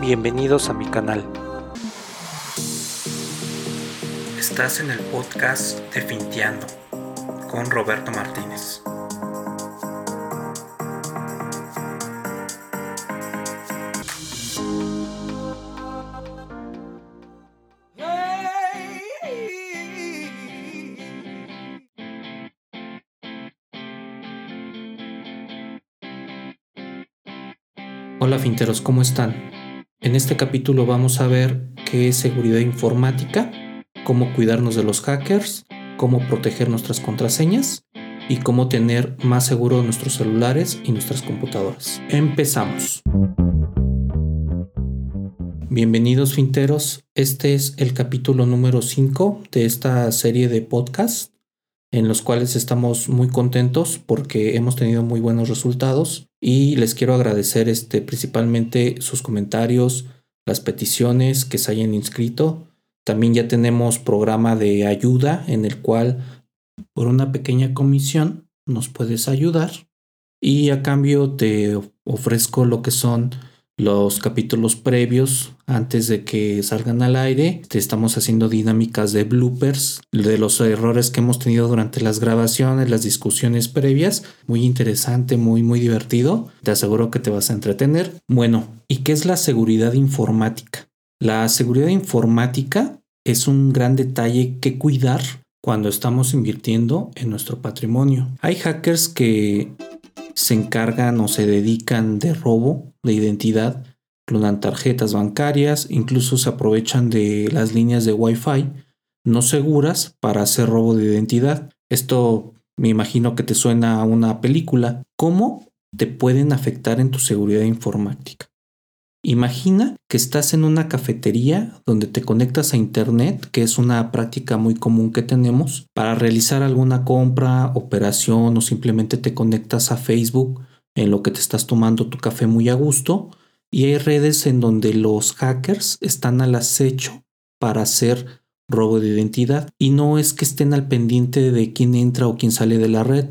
Bienvenidos a mi canal. Estás en el podcast de Finteando con Roberto Martínez. Hola finteros, ¿cómo están? En este capítulo vamos a ver qué es seguridad informática, cómo cuidarnos de los hackers, cómo proteger nuestras contraseñas y cómo tener más seguro nuestros celulares y nuestras computadoras. Empezamos. Bienvenidos finteros, este es el capítulo número 5 de esta serie de podcasts en los cuales estamos muy contentos porque hemos tenido muy buenos resultados y les quiero agradecer este, principalmente sus comentarios, las peticiones que se hayan inscrito. También ya tenemos programa de ayuda en el cual por una pequeña comisión nos puedes ayudar y a cambio te ofrezco lo que son los capítulos previos antes de que salgan al aire. Te estamos haciendo dinámicas de bloopers de los errores que hemos tenido durante las grabaciones, las discusiones previas. Muy interesante, muy, muy divertido. Te aseguro que te vas a entretener. Bueno, ¿y qué es la seguridad informática? La seguridad informática es un gran detalle que cuidar cuando estamos invirtiendo en nuestro patrimonio. Hay hackers que se encargan o se dedican de robo de identidad, clonan tarjetas bancarias, incluso se aprovechan de las líneas de Wi-Fi no seguras para hacer robo de identidad. Esto me imagino que te suena a una película. ¿Cómo te pueden afectar en tu seguridad informática? Imagina que estás en una cafetería donde te conectas a Internet, que es una práctica muy común que tenemos, para realizar alguna compra, operación o simplemente te conectas a Facebook en lo que te estás tomando tu café muy a gusto. Y hay redes en donde los hackers están al acecho para hacer robo de identidad. Y no es que estén al pendiente de quién entra o quién sale de la red,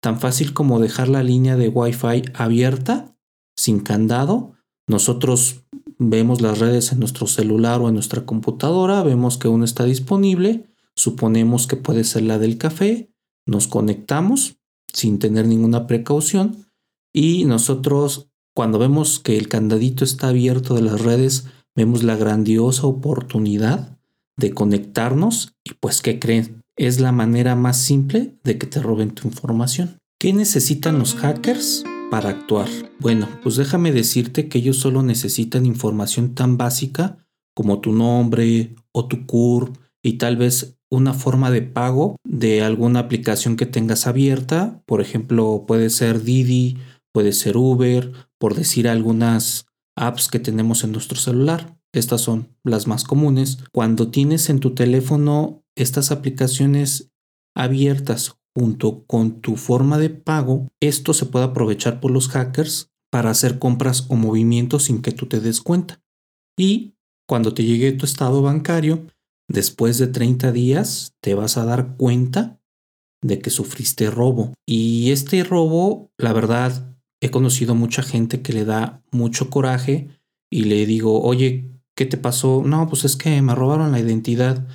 tan fácil como dejar la línea de Wi-Fi abierta, sin candado, nosotros vemos las redes en nuestro celular o en nuestra computadora, vemos que una está disponible, suponemos que puede ser la del café, nos conectamos sin tener ninguna precaución y nosotros cuando vemos que el candadito está abierto de las redes, vemos la grandiosa oportunidad de conectarnos y pues ¿qué creen? Es la manera más simple de que te roben tu información. ¿Qué necesitan los hackers? Para actuar? Bueno, pues déjame decirte que ellos solo necesitan información tan básica como tu nombre o tu CURP y tal vez una forma de pago de alguna aplicación que tengas abierta. Por ejemplo, puede ser Didi, puede ser Uber, por decir algunas apps que tenemos en nuestro celular. Estas son las más comunes. Cuando tienes en tu teléfono estas aplicaciones abiertas junto con tu forma de pago, esto se puede aprovechar por los hackers para hacer compras o movimientos sin que tú te des cuenta. Y cuando te llegue tu estado bancario, después de 30 días te vas a dar cuenta de que sufriste robo. Y este robo, la verdad, he conocido mucha gente que le da mucho coraje y le digo, oye, ¿qué te pasó? No, pues es que me robaron la identidad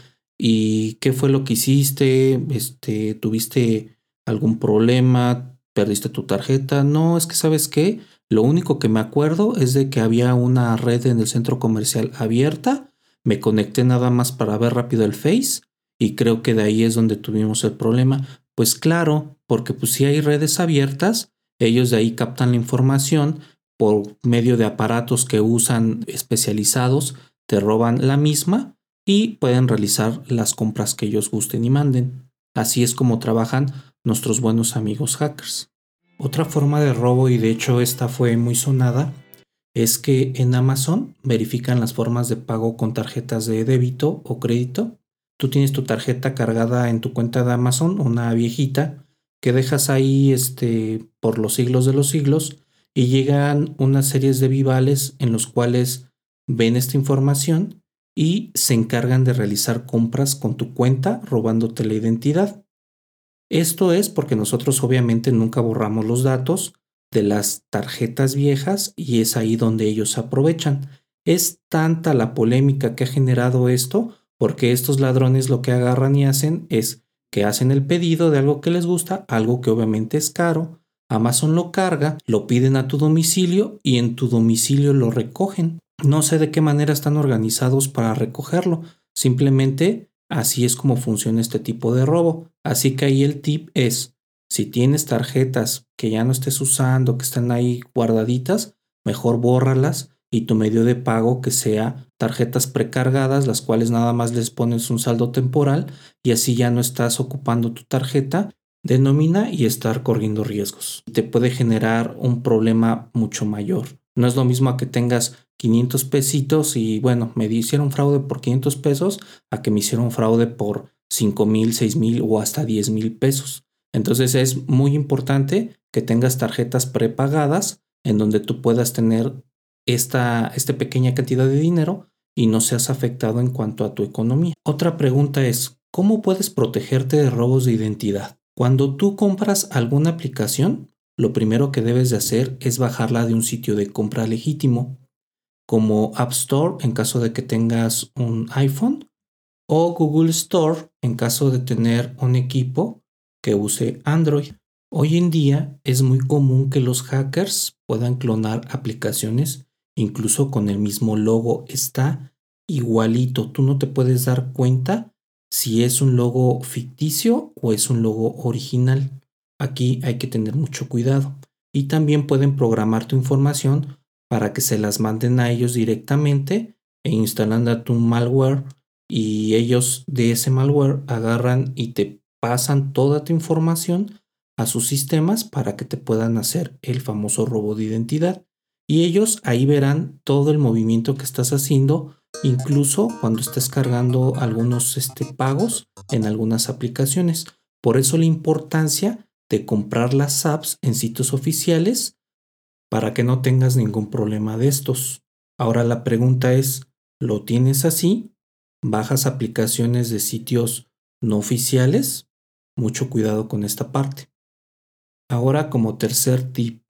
y qué fue lo que hiciste, este, tuviste algún problema, perdiste tu tarjeta. No, es que sabes qué, lo único que me acuerdo es de que había una red en el centro comercial abierta, me conecté nada más para ver rápido el Face y creo que de ahí es donde tuvimos el problema. Pues claro, porque pues si hay redes abiertas, ellos de ahí captan la información por medio de aparatos que usan especializados, te roban la misma y pueden realizar las compras que ellos gusten y manden. Así es como trabajan nuestros buenos amigos hackers. Otra forma de robo, y de hecho esta fue muy sonada, es que en Amazon verifican las formas de pago con tarjetas de débito o crédito. Tú tienes tu tarjeta cargada en tu cuenta de Amazon, una viejita, que dejas ahí este, por los siglos de los siglos y llegan unas series de vivales en los cuales ven esta información y se encargan de realizar compras con tu cuenta robándote la identidad. Esto es porque nosotros obviamente nunca borramos los datos de las tarjetas viejas y es ahí donde ellos aprovechan. Es tanta la polémica que ha generado esto porque estos ladrones lo que agarran y hacen es que hacen el pedido de algo que les gusta, algo que obviamente es caro, Amazon lo carga, lo piden a tu domicilio y en tu domicilio lo recogen. No sé de qué manera están organizados para recogerlo, simplemente así es como funciona este tipo de robo. Así que ahí el tip es, si tienes tarjetas que ya no estés usando, que están ahí guardaditas, mejor bórralas y tu medio de pago que sea tarjetas precargadas, las cuales nada más les pones un saldo temporal y así ya no estás ocupando tu tarjeta de nómina y estar corriendo riesgos. Te puede generar un problema mucho mayor. No es lo mismo a que tengas 500 pesitos y bueno, me hicieron fraude por 500 pesos a que me hicieron fraude por 5 mil, 6 mil o hasta 10 mil pesos. Entonces es muy importante que tengas tarjetas prepagadas en donde tú puedas tener esta, esta pequeña cantidad de dinero y no seas afectado en cuanto a tu economía. Otra pregunta es, ¿cómo puedes protegerte de robos de identidad? Cuando tú compras alguna aplicación, lo primero que debes de hacer es bajarla de un sitio de compra legítimo, como App Store en caso de que tengas un iPhone o Google Store en caso de tener un equipo que use Android. Hoy en día es muy común que los hackers puedan clonar aplicaciones incluso con el mismo logo. Está igualito. Tú no te puedes dar cuenta si es un logo ficticio o es un logo original. Aquí hay que tener mucho cuidado. Y también pueden programar tu información para que se las manden a ellos directamente e instalando tu malware y ellos de ese malware agarran y te pasan toda tu información a sus sistemas para que te puedan hacer el famoso robo de identidad. Y ellos ahí verán todo el movimiento que estás haciendo, incluso cuando estés cargando algunos este, pagos en algunas aplicaciones. Por eso la importancia de comprar las apps en sitios oficiales para que no tengas ningún problema de estos. Ahora la pregunta es, ¿lo tienes así? ¿Bajas aplicaciones de sitios no oficiales? Mucho cuidado con esta parte. Ahora como tercer tip,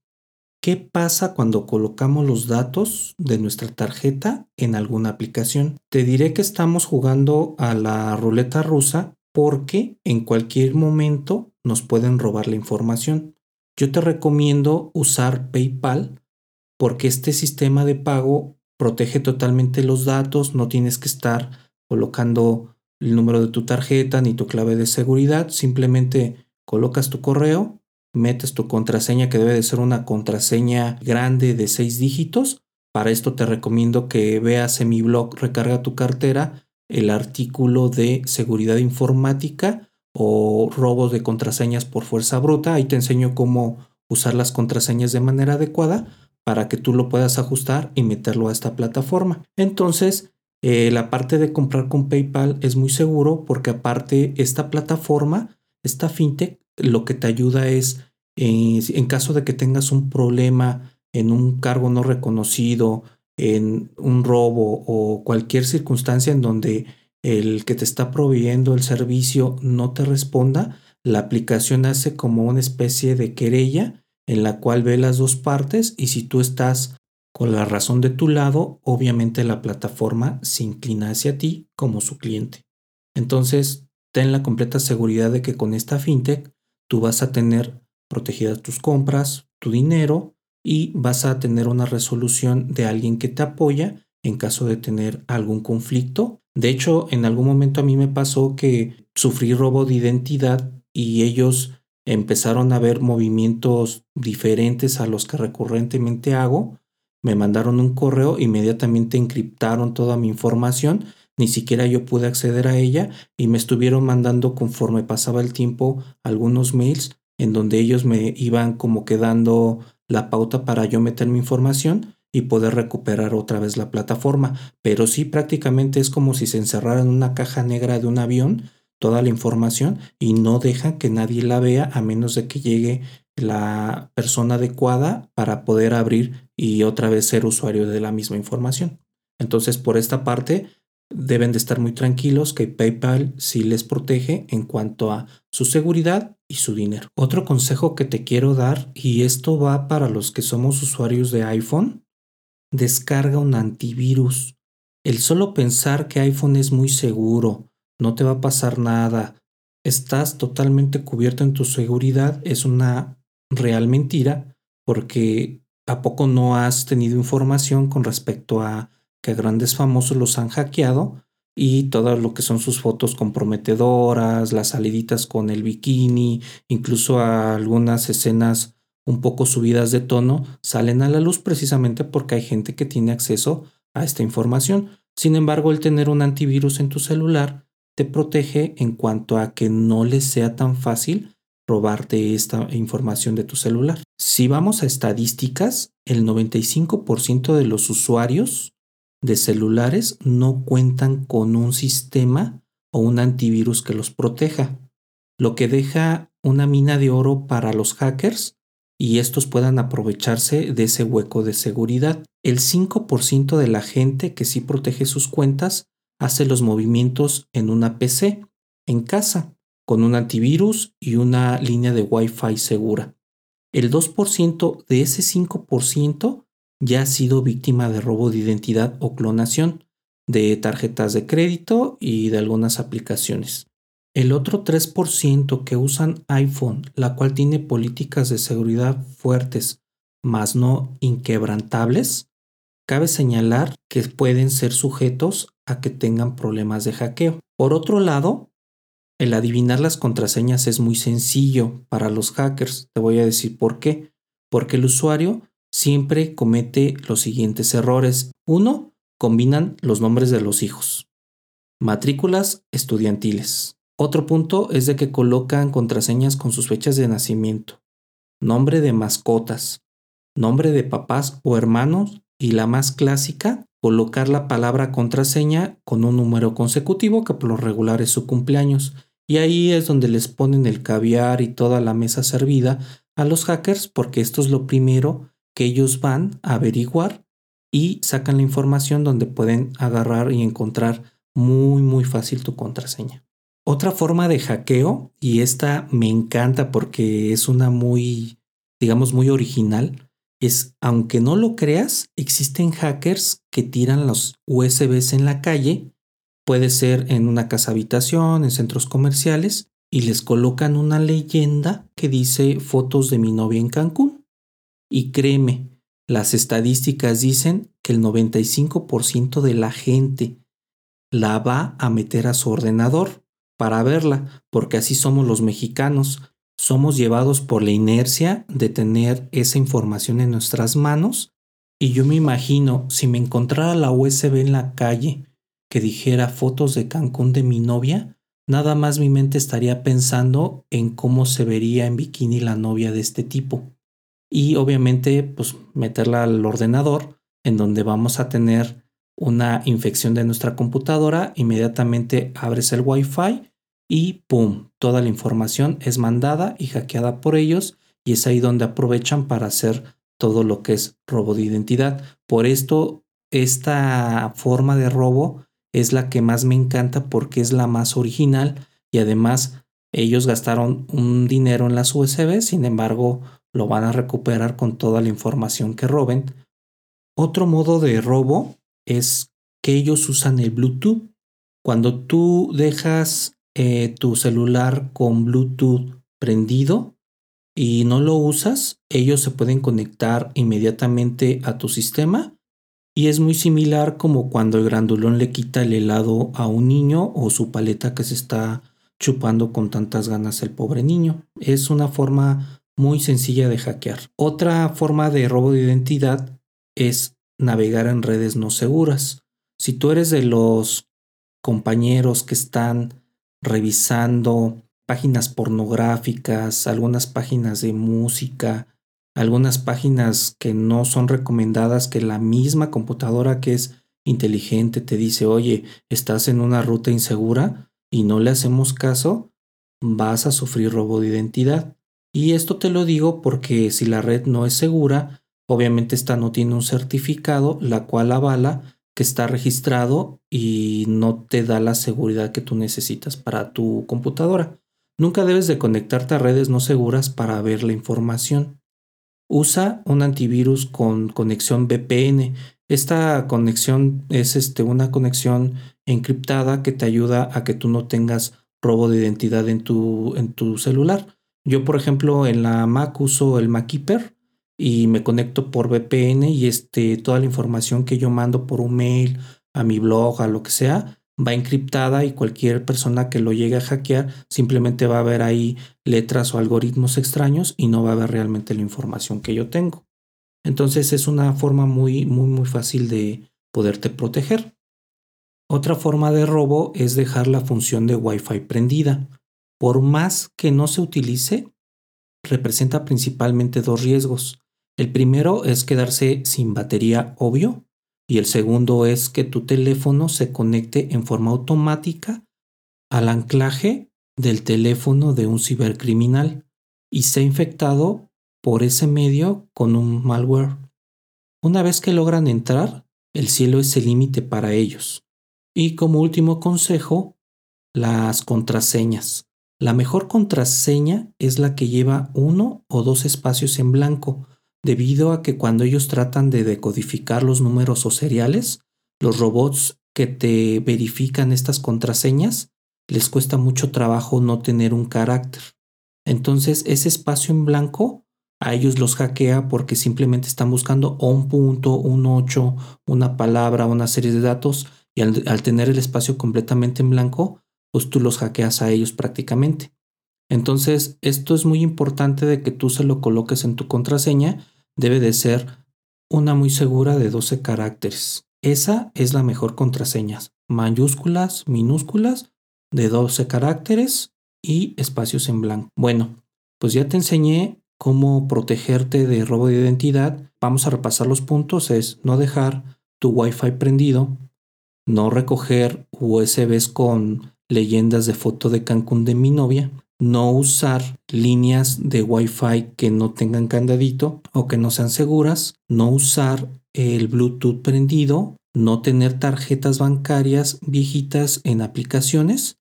¿qué pasa cuando colocamos los datos de nuestra tarjeta en alguna aplicación? Te diré que estamos jugando a la ruleta rusa porque en cualquier momento nos pueden robar la información. Yo te recomiendo usar PayPal porque este sistema de pago protege totalmente los datos, no tienes que estar colocando el número de tu tarjeta ni tu clave de seguridad, simplemente colocas tu correo, metes tu contraseña que debe de ser una contraseña grande de seis dígitos. Para esto te recomiendo que veas en mi blog Recarga tu cartera el artículo de seguridad informática o robos de contraseñas por fuerza bruta. Ahí te enseño cómo usar las contraseñas de manera adecuada para que tú lo puedas ajustar y meterlo a esta plataforma. Entonces, eh, la parte de comprar con PayPal es muy seguro porque aparte esta plataforma, esta fintech, lo que te ayuda es, eh, en caso de que tengas un problema en un cargo no reconocido, en un robo o cualquier circunstancia en donde el que te está proveyendo el servicio no te responda, la aplicación hace como una especie de querella en la cual ve las dos partes y si tú estás con la razón de tu lado, obviamente la plataforma se inclina hacia ti como su cliente. Entonces, ten la completa seguridad de que con esta fintech tú vas a tener protegidas tus compras, tu dinero y vas a tener una resolución de alguien que te apoya en caso de tener algún conflicto. De hecho, en algún momento a mí me pasó que sufrí robo de identidad y ellos empezaron a ver movimientos diferentes a los que recurrentemente hago. Me mandaron un correo, inmediatamente encriptaron toda mi información, ni siquiera yo pude acceder a ella y me estuvieron mandando conforme pasaba el tiempo algunos mails en donde ellos me iban como quedando la pauta para yo meter mi información y poder recuperar otra vez la plataforma. Pero sí prácticamente es como si se encerrara en una caja negra de un avión toda la información y no dejan que nadie la vea a menos de que llegue la persona adecuada para poder abrir y otra vez ser usuario de la misma información. Entonces, por esta parte, deben de estar muy tranquilos que PayPal sí les protege en cuanto a su seguridad y su dinero. Otro consejo que te quiero dar, y esto va para los que somos usuarios de iPhone, descarga un antivirus. El solo pensar que iPhone es muy seguro, no te va a pasar nada, estás totalmente cubierto en tu seguridad es una real mentira porque ¿a poco no has tenido información con respecto a que grandes famosos los han hackeado y todo lo que son sus fotos comprometedoras, las saliditas con el bikini, incluso algunas escenas un poco subidas de tono salen a la luz precisamente porque hay gente que tiene acceso a esta información. Sin embargo, el tener un antivirus en tu celular te protege en cuanto a que no les sea tan fácil robarte esta información de tu celular. Si vamos a estadísticas, el 95% de los usuarios de celulares no cuentan con un sistema o un antivirus que los proteja, lo que deja una mina de oro para los hackers y estos puedan aprovecharse de ese hueco de seguridad. El 5% de la gente que sí protege sus cuentas hace los movimientos en una PC, en casa, con un antivirus y una línea de Wi-Fi segura. El 2% de ese 5% ya ha sido víctima de robo de identidad o clonación de tarjetas de crédito y de algunas aplicaciones. El otro 3% que usan iPhone, la cual tiene políticas de seguridad fuertes, mas no inquebrantables, cabe señalar que pueden ser sujetos a que tengan problemas de hackeo. Por otro lado, el adivinar las contraseñas es muy sencillo para los hackers. Te voy a decir por qué. Porque el usuario siempre comete los siguientes errores. Uno, combinan los nombres de los hijos. Matrículas estudiantiles. Otro punto es de que colocan contraseñas con sus fechas de nacimiento, nombre de mascotas, nombre de papás o hermanos y la más clásica, colocar la palabra contraseña con un número consecutivo que por lo regular es su cumpleaños. Y ahí es donde les ponen el caviar y toda la mesa servida a los hackers porque esto es lo primero que ellos van a averiguar y sacan la información donde pueden agarrar y encontrar muy muy fácil tu contraseña. Otra forma de hackeo, y esta me encanta porque es una muy, digamos, muy original, es, aunque no lo creas, existen hackers que tiran los USBs en la calle, puede ser en una casa habitación, en centros comerciales, y les colocan una leyenda que dice fotos de mi novia en Cancún. Y créeme, las estadísticas dicen que el 95% de la gente la va a meter a su ordenador para verla, porque así somos los mexicanos somos llevados por la inercia de tener esa información en nuestras manos y yo me imagino si me encontrara la USB en la calle que dijera fotos de Cancún de mi novia, nada más mi mente estaría pensando en cómo se vería en bikini la novia de este tipo. Y obviamente pues meterla al ordenador en donde vamos a tener una infección de nuestra computadora, inmediatamente abres el Wi-Fi y ¡pum! Toda la información es mandada y hackeada por ellos y es ahí donde aprovechan para hacer todo lo que es robo de identidad. Por esto, esta forma de robo es la que más me encanta porque es la más original y además ellos gastaron un dinero en las USB, sin embargo lo van a recuperar con toda la información que roben. Otro modo de robo es que ellos usan el Bluetooth. Cuando tú dejas eh, tu celular con Bluetooth prendido y no lo usas, ellos se pueden conectar inmediatamente a tu sistema y es muy similar como cuando el grandulón le quita el helado a un niño o su paleta que se está chupando con tantas ganas el pobre niño. Es una forma muy sencilla de hackear. Otra forma de robo de identidad es navegar en redes no seguras. Si tú eres de los compañeros que están revisando páginas pornográficas, algunas páginas de música, algunas páginas que no son recomendadas, que la misma computadora que es inteligente te dice, oye, estás en una ruta insegura y no le hacemos caso, vas a sufrir robo de identidad. Y esto te lo digo porque si la red no es segura, obviamente esta no tiene un certificado, la cual avala que está registrado y no te da la seguridad que tú necesitas para tu computadora. Nunca debes de conectarte a redes no seguras para ver la información. Usa un antivirus con conexión VPN. Esta conexión es este, una conexión encriptada que te ayuda a que tú no tengas robo de identidad en tu, en tu celular. Yo, por ejemplo, en la Mac uso el MacKeeper y me conecto por VPN y este, toda la información que yo mando por un mail, a mi blog, a lo que sea, va encriptada y cualquier persona que lo llegue a hackear simplemente va a ver ahí letras o algoritmos extraños y no va a ver realmente la información que yo tengo. Entonces es una forma muy, muy, muy fácil de poderte proteger. Otra forma de robo es dejar la función de Wi-Fi prendida. Por más que no se utilice, representa principalmente dos riesgos. El primero es quedarse sin batería obvio y el segundo es que tu teléfono se conecte en forma automática al anclaje del teléfono de un cibercriminal y sea infectado por ese medio con un malware. Una vez que logran entrar, el cielo es el límite para ellos. Y como último consejo, las contraseñas. La mejor contraseña es la que lleva uno o dos espacios en blanco, debido a que cuando ellos tratan de decodificar los números o seriales, los robots que te verifican estas contraseñas les cuesta mucho trabajo no tener un carácter. Entonces ese espacio en blanco a ellos los hackea porque simplemente están buscando un punto, un ocho, una palabra, una serie de datos y al tener el espacio completamente en blanco, pues tú los hackeas a ellos prácticamente. Entonces, esto es muy importante de que tú se lo coloques en tu contraseña. Debe de ser una muy segura de 12 caracteres. Esa es la mejor contraseña. Mayúsculas, minúsculas, de 12 caracteres y espacios en blanco. Bueno, pues ya te enseñé cómo protegerte de robo de identidad. Vamos a repasar los puntos. Es no dejar tu Wi-Fi prendido, no recoger USBs con leyendas de foto de Cancún de mi novia, no usar líneas de Wi-Fi que no tengan candadito o que no sean seguras, no usar el Bluetooth prendido, no tener tarjetas bancarias viejitas en aplicaciones,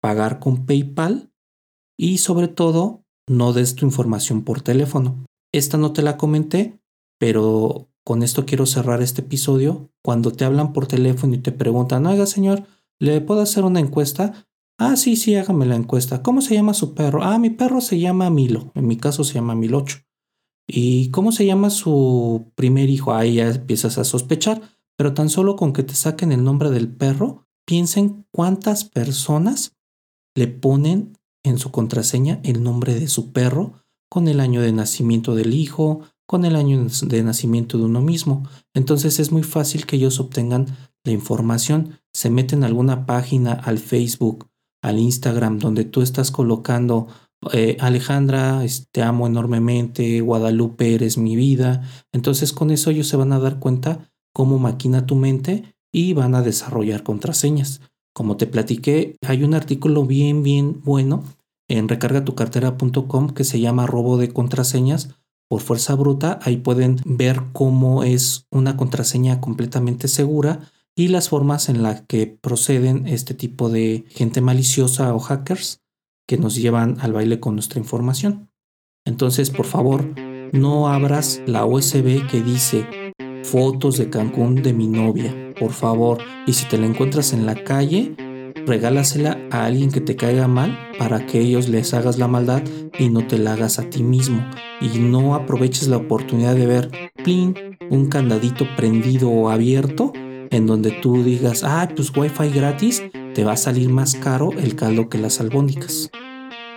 pagar con PayPal y sobre todo no des tu información por teléfono. Esta no te la comenté, pero con esto quiero cerrar este episodio. Cuando te hablan por teléfono y te preguntan, oiga señor, ¿Le puedo hacer una encuesta? Ah, sí, sí, hágame la encuesta. ¿Cómo se llama su perro? Ah, mi perro se llama Milo. En mi caso se llama Milocho. ¿Y cómo se llama su primer hijo? Ahí ya empiezas a sospechar. Pero tan solo con que te saquen el nombre del perro, piensen cuántas personas le ponen en su contraseña el nombre de su perro con el año de nacimiento del hijo, con el año de nacimiento de uno mismo. Entonces es muy fácil que ellos obtengan la información, se meten a alguna página, al Facebook, al Instagram, donde tú estás colocando eh, Alejandra, te amo enormemente, Guadalupe, eres mi vida. Entonces con eso ellos se van a dar cuenta cómo maquina tu mente y van a desarrollar contraseñas. Como te platiqué, hay un artículo bien, bien bueno en recargatucartera.com que se llama robo de contraseñas por fuerza bruta. Ahí pueden ver cómo es una contraseña completamente segura y las formas en las que proceden este tipo de gente maliciosa o hackers que nos llevan al baile con nuestra información. Entonces, por favor, no abras la USB que dice fotos de Cancún de mi novia, por favor. Y si te la encuentras en la calle, regálasela a alguien que te caiga mal para que ellos les hagas la maldad y no te la hagas a ti mismo. Y no aproveches la oportunidad de ver, plin, un candadito prendido o abierto en donde tú digas, ah, pues wifi gratis, te va a salir más caro el caldo que las albóndigas.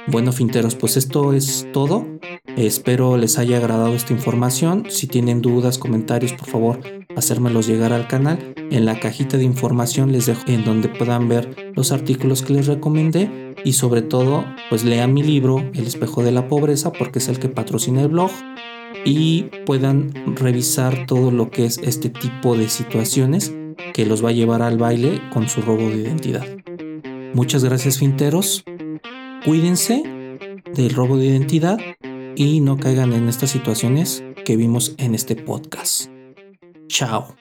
Bueno, finteros, pues esto es todo. Espero les haya agradado esta información. Si tienen dudas, comentarios, por favor, hacérmelos llegar al canal. En la cajita de información les dejo en donde puedan ver los artículos que les recomendé y sobre todo, pues lean mi libro El espejo de la pobreza porque es el que patrocina el blog y puedan revisar todo lo que es este tipo de situaciones que los va a llevar al baile con su robo de identidad. Muchas gracias finteros, cuídense del robo de identidad y no caigan en estas situaciones que vimos en este podcast. Chao.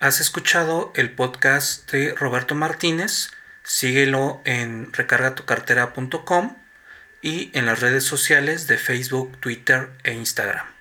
¿Has escuchado el podcast de Roberto Martínez? Síguelo en recargatucartera.com y en las redes sociales de Facebook, Twitter e Instagram.